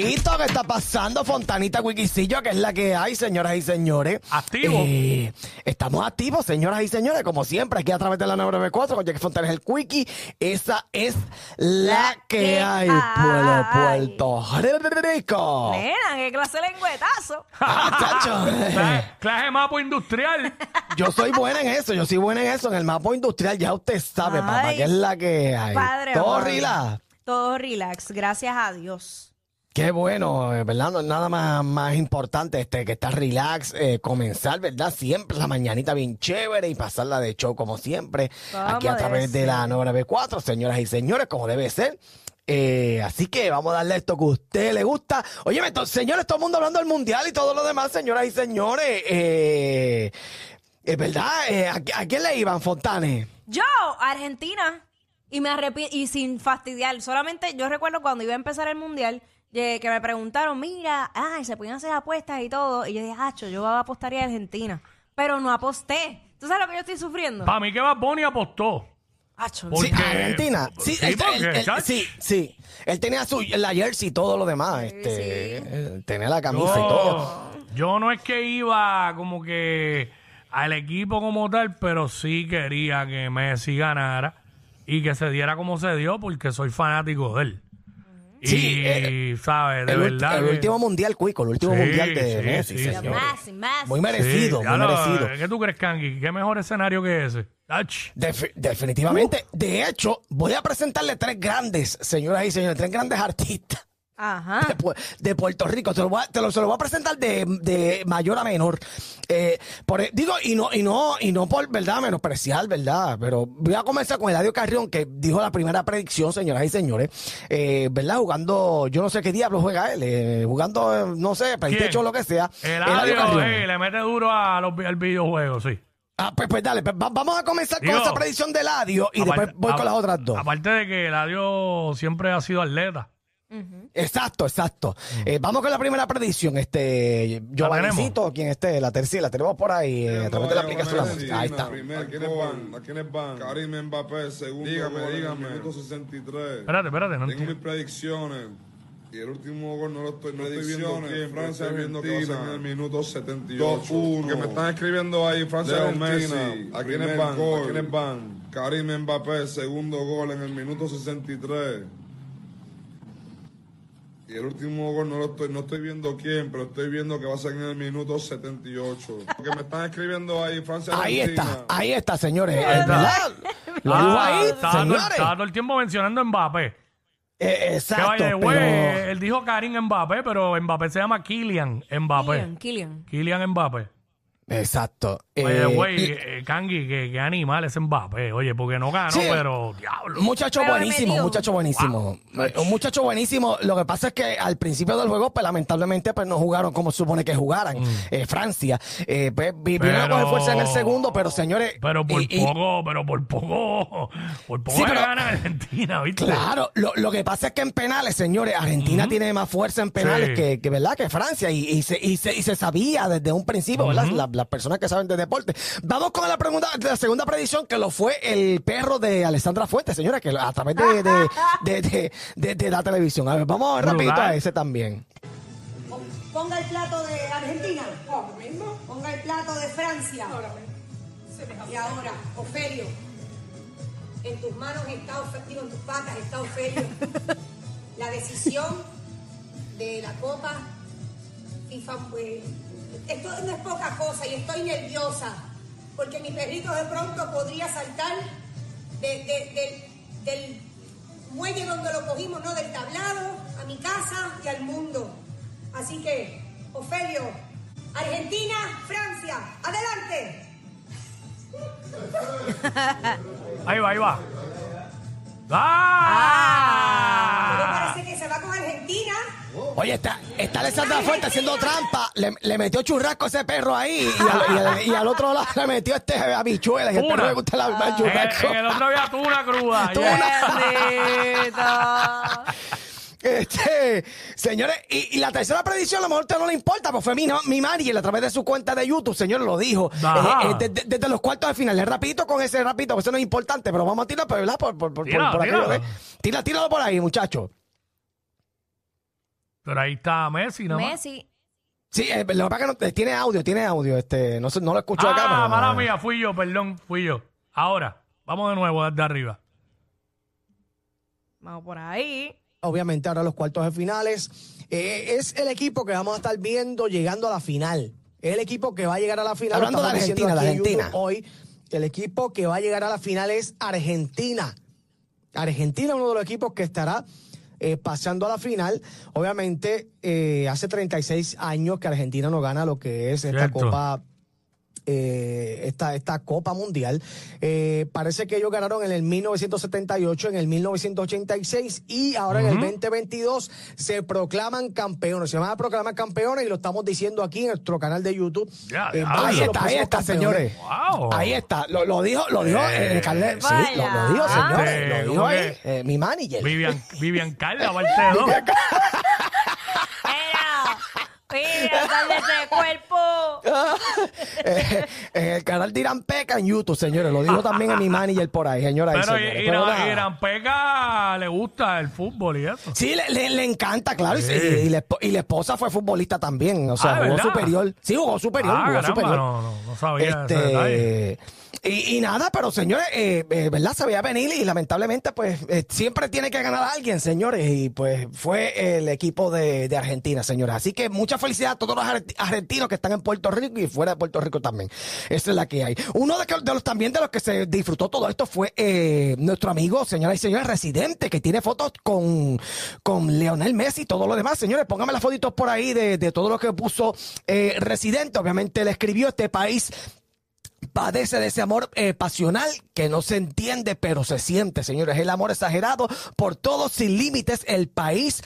Papito, ¿qué está pasando? Fontanita Wikicillo, que es la que hay, señoras y señores. Activo. Eh, estamos activos, señoras y señores, como siempre, aquí a través de la 994 con Jackie Fontanes el Quickie. Esa es la, La que, que hay, hay. pueblo Puerto Rico. Nena, qué clase de lengüetazo. Ah, chacho. Clase, mapo industrial. Yo soy buena en eso, yo soy buena en eso, en el mapa industrial, ya usted sabe, papá, que es la que hay. Padre Todo relax. Todo relax, gracias a Dios. Qué bueno, eh, ¿verdad? No es nada más, más importante este, que estar relax, eh, comenzar, ¿verdad? Siempre la mañanita bien chévere y pasarla de show como siempre. Aquí a través de la 994, señoras y señores, como debe ser. Eh, así que vamos a darle esto que a usted le gusta. Oye, señores, todo el mundo hablando del mundial y todo lo demás, señoras y señores. Eh, es verdad, eh, ¿a, a quién le iban, Fontanes? Yo, Argentina, y me arrepiento, y sin fastidiar, solamente yo recuerdo cuando iba a empezar el mundial, eh, que me preguntaron, mira, ay, se podían hacer apuestas y todo, y yo dije, hacho, yo apostaría a Argentina, pero no aposté. ¿Tú sabes lo que yo estoy sufriendo? Para mí que Bad Bunny apostó. Hacho, Por- Sí, Porque- Argentina. Sí, Sí, él- porque, él- él- chacho. sí, sí. Él tenía su, la jersey y todo lo demás. Este, sí. él tenía la camisa y todo. Yo, yo no es que iba como que al equipo como tal, pero sí quería que Messi ganara y que se diera como se dio porque soy fanático de él. Sí, y, ¿sabes? De El, verdad. el que- último mundial, Cuico, el último Sí, mundial de sí, Messi, sí, más, más. Muy merecido, muy lo- merecido. ¿Qué tú crees, Kangi? ¿Qué mejor escenario que ese? Definitivamente. De hecho, voy a presentarle tres grandes, señoras y señores, tres grandes artistas. Ajá. de, Pu- de Puerto Rico. Te lo voy a, te lo, se lo voy a presentar de, de mayor a menor. Eh, por, e- digo, y no, y no, y no por verdad menospreciar, ¿verdad? Pero voy a comenzar con Eladio Carrión, que dijo la primera predicción, señoras y señores. Eh, ¿Verdad? Jugando, yo no sé qué diablo juega él, eh, jugando, no sé, PlayStation o lo que sea. El Eladio eh, le mete duro a los, al videojuego, sí. Ah, pues, pues dale, pues, va- vamos a comenzar Digo, con esa predicción de Eladio y Aparte- después voy con a- las otras dos. Aparte de que Eladio siempre ha sido atleta. Exacto, exacto. Eh, vamos con la primera predicción. Este, Giovannicito, quien esté, la tercera, la tenemos por ahí eh, a través de la aplicación. La música. Ahí está. Primer ¿A quiénes van? ¿A quiénes van? Karim Mbappé, segundo dígame, gol en el dígame. minuto 63. Espérate, espérate, no Tengo mis predicciones. Y el último gol no lo estoy, no estoy viendo quién. Francia, viendo que va a ser en el minuto 78. 2-1. Que me están escribiendo ahí, Francia, Leo. Messi, ¿A quiénes van? gol. ¿A quiénes van? Karim Mbappé, segundo gol en el minuto 63. Y el último gol no lo estoy, no estoy viendo quién, pero estoy viendo que va a ser en el minuto 78. Porque me están escribiendo ahí, Francia, Ahí Argentina. está, ahí está, señores. Ahí está. ¿Verdad? Lo Ah, ahí, estaba, todo, señores. estaba todo el tiempo mencionando Mbappé. Eh, Que exacto, vaya de güey, pero... él dijo Karim Mbappé, pero Mbappé se llama Kylian Mbappé. Killian, Killian. Kylian Mbappé. Exacto. Oye, Eh, güey, y- eh, Kangi, que, que animal es Mbappé. Oye, porque no ganó, Sí. pero diablo. Muchacho Pero buenísimo, metió. muchacho buenísimo. Eh, Un muchacho buenísimo. Lo que pasa es que al principio del juego, pues lamentablemente, pues no jugaron como se supone que jugaran. Eh, Francia. Eh, pues vi- vino a Mm. Pero- coger fuerza en el segundo, pero señores. Pero por y- y- poco, pero por poco, por poco Sí, le pero- gana Argentina, ¿viste? Claro, lo, lo que pasa es que en penales, señores, Argentina tiene más fuerza en penales Sí. que, que, ¿verdad? que Francia y, y se, y, se, y se sabía desde un principio, ¿verdad? La- Las, personas que saben de deporte. Vamos con la pregunta, la segunda predicción que lo fue el perro de Alessandra Fuentes, señora, que a través de, de, de, de- de- de la televisión. A ver, vamos Brutal. rapidito a ese también. Ponga el plato de Argentina. Ponga el plato de Francia. Y ahora, Ofelio. En tus manos está Ofelio, en tus patas está Ofelio. La decisión de la Copa FIFA, pues, esto no es poca cosa y estoy nerviosa. porque mi perrito de pronto podría saltar de- de- del, del muelle donde lo cogimos, no del tablado, a mi casa y al mundo. Así que, Ofelio, Argentina, Francia, adelante. Ahí va, ahí va. Pero ¡Ah! parece que se va con Argentina. Oye, está, está Alessandra Fuerte haciendo trampa. Le, le metió churrasco a ese perro ahí. Y al, y al- y al otro lado le metió este habichuela. Y el Tuna. perro le gusta la, el En, churrasco. en el otro había tuna cruda. Bendito. Este, señores, y, y la tercera predicción a lo mejor a usted no le importa, pues fue mi, mi manager a través de su cuenta de YouTube, señor, lo dijo. Eh, eh, desde, desde los cuartos de final. Es rapidito con ese rapidito, porque eso no es importante, pero vamos a tirar, pues, ¿verdad? Por, por, por, Tira, por tira. Tira, tíralo por ahí, muchacho. Pero ahí está Messi, ¿no? Messi. Sí, eh, lo que pasa es que no- tiene audio, tiene audio, este, no, sé, no lo escucho Ah, acá, pero. mala mía, fui yo, perdón, fui yo. Ahora, vamos de nuevo desde arriba. Vamos por ahí. obviamente ahora los cuartos de finales. Eh, es el equipo que vamos a estar viendo llegando a la final. Es el equipo que va a llegar a la final. Hablando Lo de diciendo Argentina, aquí de en Argentina. YouTube Hoy, el equipo que va a llegar a la final es Argentina. Argentina es uno de los equipos que estará eh, pasando a la final. Obviamente, eh, hace 36 años que Argentina no gana lo que es esta Cierto. Copa eh, esta, esta Copa Mundial. Eh, parece que ellos ganaron en el 1978, en el 1986 y ahora en el 2022 se proclaman campeones. Se van a proclamar campeones y lo estamos diciendo aquí en nuestro canal de YouTube. Ya, Eh, Ahí está, ahí está, señores. Wow. Ahí está. Lo, lo dijo, lo dijo Eh, eh, Carle- Sí, vaya. lo, lo dijo, señores. Este, Lo dijo ¿cómo ahí que? eh, mi manager. Vivian, Vivian Carla. Mira, mira, ese cuerpo. Eh, en el canal de Irán Peca en YouTube, señores. Lo dijo también en mi manager por ahí, señora. y Pero señores. Irán, nada. Irán Peca le gusta el fútbol y eso. Sí, le, le- le encanta, claro. y- Sí. Y, y la, esp- y la esposa fue futbolista también. O sea, Ah, jugó ¿verdad? superior. Sí, jugó superior. Ah, jugó caramba, superior. no, no, no sabía. Este, y, y nada, pero señores, eh, eh, ¿verdad? Se veía venir y lamentablemente, pues, eh, siempre tiene que ganar alguien, señores. Y pues fue el equipo de, de Argentina, señores. Así que mucha felicidad a todos los argent- argentinos que están en Puerto Rico y fuera de Puerto Rico también. Esa es la que hay. Uno de los también de los que se disfrutó todo esto fue eh, nuestro amigo, señoras y señores, residente, que tiene fotos con, con Leonel Messi y todo lo demás. Señores, pónganme las fotitos por ahí de, de todo lo que puso eh, residente. Obviamente le escribió este país padece de ese amor eh, pasional que no se entiende, pero se siente, señores. El amor exagerado por todos sin límites. El país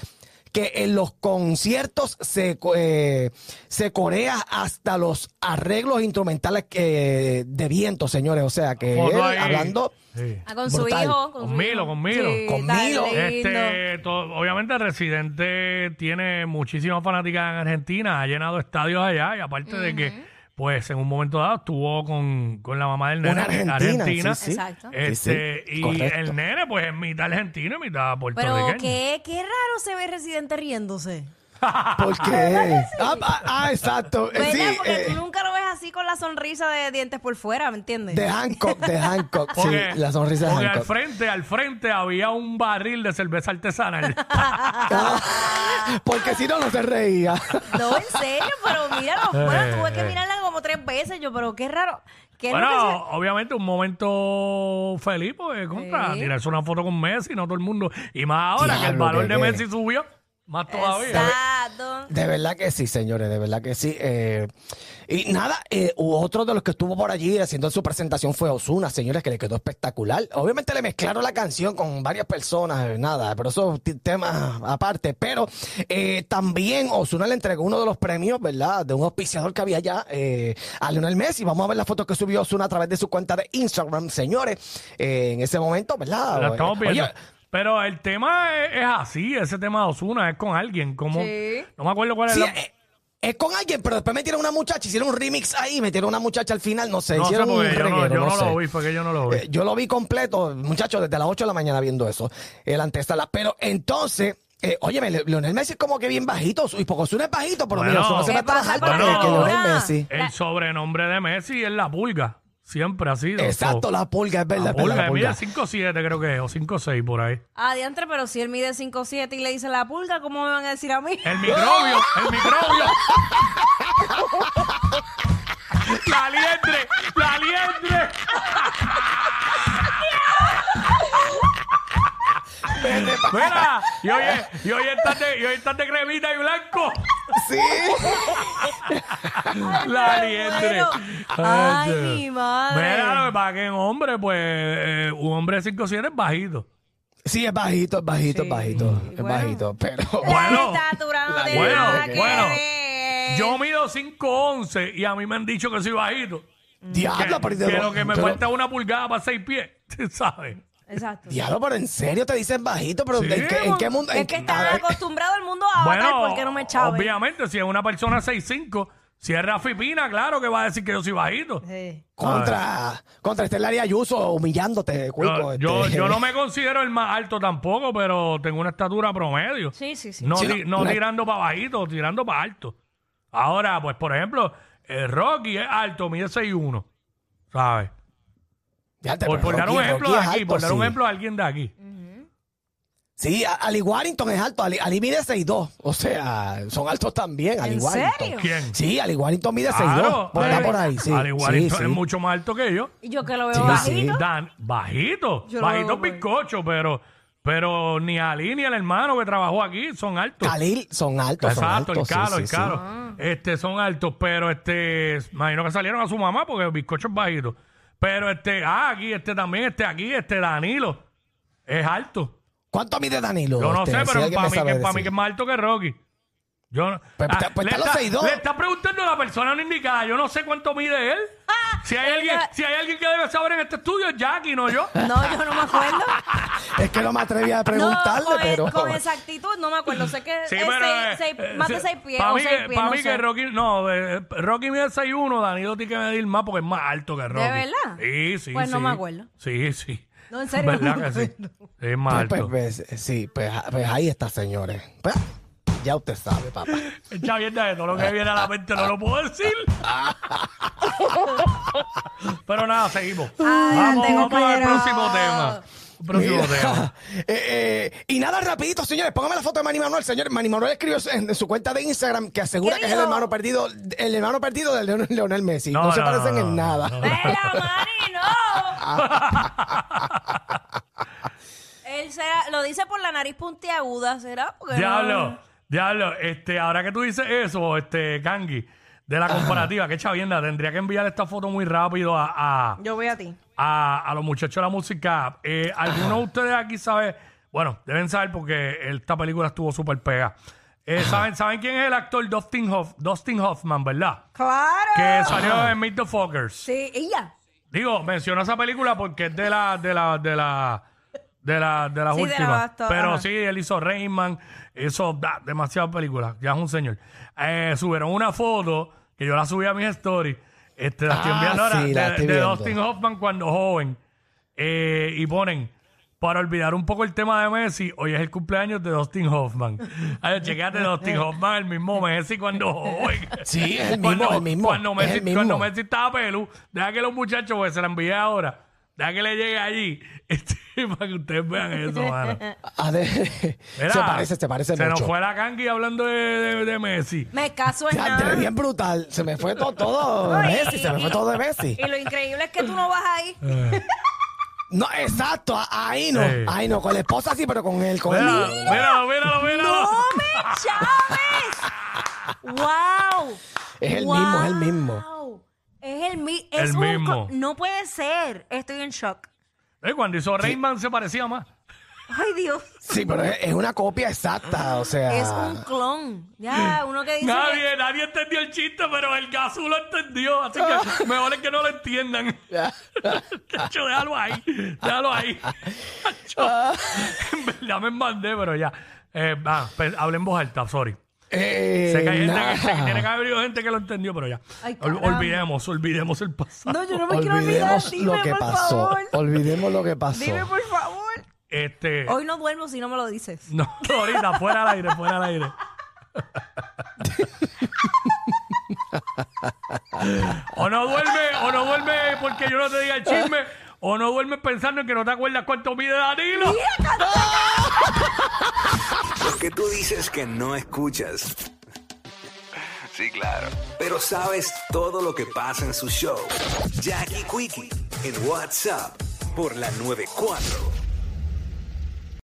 que en los conciertos se, co- eh, se corea hasta los arreglos instrumentales que, de viento, señores. O sea, que él, hablando... Sí. Ah, con su hijo. Con, Con su Milo, hijo. con Milo. Sí, Con Milo. Este, to- obviamente Residente tiene muchísimas fanáticas en Argentina, ha llenado estadios allá y aparte de que, pues en un momento dado estuvo con, con la mamá del nene Una argentina, sí, sí. Exacto. Este, Sí, sí, y correcto. el nene pues es mitad argentino y mitad Pero puertorriqueño. qué, qué raro se ve Residente riéndose. ¿Por qué? Ah, ah, ah, exacto. Eh, ¿Verdad? sí, Porque eh, tú nunca lo ves así con la sonrisa de dientes por fuera, ¿me entiendes? de Hancock, de Hancock. Porque, sí, la sonrisa de porque al Hancock. frente, al frente había un barril de cerveza artesanal. Porque si no, no se reía. No, en serio, pero míralo. Eh, Bueno, tuve que eh. mirarla como tres veces. Yo, pero qué raro. ¿Qué que bueno, obviamente un momento feliz porque contra Sí. tirarse una foto con Messi, no todo el mundo. Y más ahora que el Diablo, valor de qué. Messi subió, más todavía. Exacto. De verdad que sí, señores, de verdad que sí. Eh, y nada, eh, otro de los que estuvo por allí haciendo su presentación fue Osuna, señores, que le quedó espectacular. Obviamente le mezclaron la canción con varias personas, eh, nada, pero eso es tema aparte. Pero eh, también Osuna le entregó uno de los premios, ¿verdad? De un auspiciador que había allá eh, a Lionel Messi. Vamos a ver la foto que subió Osuna a través de su cuenta de Instagram, señores. Eh, en ese momento, ¿verdad? La estamos Oye, viendo. Pero el tema es, es así, ese tema de Osuna es con alguien, como Sí. no me acuerdo cuál es Sí, la- eh, es con alguien, pero después metieron una muchacha, hicieron un remix ahí, metieron una muchacha al final, no sé, no sé hicieron un porque yo no, reguero, yo no sé. lo vi, fue que yo no lo vi. Eh, yo lo vi completo, muchachos, desde las 8 de la mañana viendo eso, el antesala. Pero entonces, eh, óyeme, Le- Leonel Messi es como que bien bajito, y porque Osuna es bajito, pero Bueno. mira, Osuna se ¿Qué mete más pasa alto con que, que Osuna? Leonel Messi. el sobrenombre de Messi es la pulga, siempre ha sido. Exacto, So, la pulga, es verdad, la es verdad, pulga, mide pulga. 5'7 creo que es, o 5'6 por ahí. Ah, diantre, pero si él mide 5'7 y le dice la pulga, ¿cómo me van a decir a mí? El microbio, el microbio. La liendre, la liendre. Mira, y hoy, es- y hoy estás de, y hoy estás de cremita y blanco. Sí. La liendre. Ay, Dios. mi madre. Mira, lo que pasa es que en hombre, pues, eh, un hombre de 5'7 es bajito. Sí, es bajito, es bajito, es bajito. Es bueno. bajito, pero. Bueno, La estatura no tiene bueno, nada que bueno. ver. Yo mido 5'11 y a mí me han dicho que soy bajito. Diablo, pero, que lo que me pero- falta es una pulgada para 6 pies, ¿sabes? Exacto. Diablo, pero en serio te dicen bajito, pero Sí, ¿en, qué, en qué mundo? Es que a está ver, acostumbrado al mundo a avatar, Bueno, ¿por qué no me chaves? obviamente, si es una persona 6'5, si es Rafi Pina, claro que va a decir que yo soy bajito. Sí. contra, contra Estelaria Ayuso humillándote, Cuico. Yo, yo, este. yo no me considero el más alto tampoco, pero tengo una estatura promedio. Sí, sí, sí. No, Sí, ti- no, tirando para bajito, tirando para alto. Ahora, pues, por ejemplo, el Rocky es alto, mide 6'1", ¿sabes? Ya te- Por, pero por dar un Rocky- ejemplo Rocky de es aquí, alto, por dar un sí. ejemplo de alguien de aquí. Sí, a- Ali Warrington es alto. Ali, Ali mide 6'2". O sea, son altos también. Ali ¿En Warrington. serio? ¿Quién? Sí, Ali Warrington mide 6'2". Claro, Por, está por ahí, sí. Al igualito Sí, sí. es mucho más alto que yo. Y yo que lo veo Sí, bajito. sí. Dan, bajito, Yo lo bajito veo, pues. bizcocho, pero, pero ni Ali ni el hermano que trabajó aquí son altos. Khalil son altos, son Exacto, altos. el calo, sí, el sí, sí. calo. Este, son altos, pero este, imagino que salieron a su mamá porque el bizcocho es bajito. Pero este, ah, aquí, este también, este aquí, este Danilo, es alto. ¿Cuánto mide Danilo? Yo no Este, sé, si pero alguien para mí, que, para mí que es más alto que Rocky. Yo no- Pues, Ah, pues, pues le, está los está, 6'2". le está preguntando a la persona no indicada. Yo no sé cuánto mide él. Si hay, alguien, si hay alguien que debe saber en este estudio, es Jackie, no yo. No, yo no me acuerdo. Es que no me atreví a preguntarle, no, con, pero... con exactitud no me acuerdo. Sé que Sí, es pero. seis- eh, seis- eh, más sí, de seis pies Para o mí, seis que, pies, pa' no mí sé. que Rocky. No, eh, Rocky mide 6'1, Danilo tiene que medir más porque es más alto que Rocky. verdad? Sí, sí. Pues no sí. me acuerdo. Sí, sí. No, en serio, ¿Verdad no me que sí? Es más Pues, alto. pues, pues, sí, pues, pues ahí está, señores. Pues, ya usted sabe, papá. Echa mierda de todo lo que viene a la mente, no lo puedo decir. Pero nada, seguimos. vamos vamos al compañero. próximo tema. Próximo Mira, tema. eh, eh, y nada, rapidito, señores, póngame la foto de Manny Manuel. Señor, Manny Manuel escribió en, en su cuenta de Instagram que asegura ¿Qué que es el hermano perdido, el hermano perdido de Leonel, Leonel Messi. No, No, se no, parecen no, en no, nada. no, ¡Vela, Mari, no! Él será, lo dice por la nariz puntiaguda, ¿será? Porque no- Diablo, diablo, este, ahora que tú dices eso, este, Kangi, de la comparativa, qué chavienda, tendría que enviar esta foto muy rápido a, a, Yo voy a ti. A, a los muchachos de la música. Eh, ¿Alguno de ustedes aquí sabe? Bueno, deben saber porque esta película estuvo súper pega. Eh, ¿saben, ¿Saben quién es el actor Dustin, Hoff, Dustin Hoffman, verdad? ¡Claro! Que salió en Meet the Fockers. Sí, ella. Digo, menciono esa película porque es de la, de la, de la, de la, de las Sí, de la últimas. basta- Pero ajá. sí, él hizo Rayman, hizo da, demasiadas películas, ya es un señor. Eh, subieron una foto que yo la subí a mis stories. Este, la estoy Ah, enviando ahora sí, la de, estoy de viendo. Dustin Hoffman cuando joven. Eh, y ponen, para olvidar un poco el tema de Messi, hoy es el cumpleaños de Dustin Hoffman. Ay, chequéate, Dustin Hoffman, el mismo Messi cuando joven. Sí, el mismo, Cuando- el mismo, Cuando es Messi, el mismo. cuando Messi estaba pelú, deja que los muchachos, pues se la envíe ahora. Deja que le llegue allí. Este, para que ustedes vean eso, mano. A ver, Mira, se parece, se parece Se mucho. nos fue la canqui hablando de, de- de Messi. Me caso en nada. bien brutal. Se me fue todo, todo de Messi, se me fue todo de Messi. Y lo increíble es que tú no vas ahí. No, exacto, a- ahí no, Sí. ahí no, con la esposa sí, pero con él, con Míralo, él. míralo, míralo, míralo. ¡No me llames! ¡Wow! Es el mismo, es el mismo. Es el, mi es El un mismo. co- No puede ser. Estoy en shock. Eh, cuando hizo Rayman se parecía más. Ay, Dios. Sí, pero es, es una copia exacta, o sea. Es un clon. Ya, uno que dice. que- Nadie, nadie entendió el chiste, pero el gasú lo entendió. Así que mejor es que no lo entiendan. Chacho, déjalo ahí. Déjalo ahí. Chacho, en verdad me mandé, pero ya. Eh, pues, hablen en voz alta, sorry. Eh, Sé que hay gente que, nada. sé que tiene que haber habido gente que lo entendió, pero ya. Ay, Ol- caramba. olvidemos, olvidemos el pasado. No, yo no me quiero olvidar. Olvidemos Dime, lo que por pasó. favor. Olvidemos lo que pasó. Dime, por favor. Este. Hoy no duermo si no me lo dices. No, ahorita, fuera al aire, fuera al aire. o no duerme, o no duerme porque yo no te diga el chisme, o no duermes pensando en que no te acuerdas cuánto mide Danilo. Lo que tú dices que no escuchas. Sí, claro. Pero sabes todo lo que pasa en su show. Jackie Quickie en WhatsApp por la 94.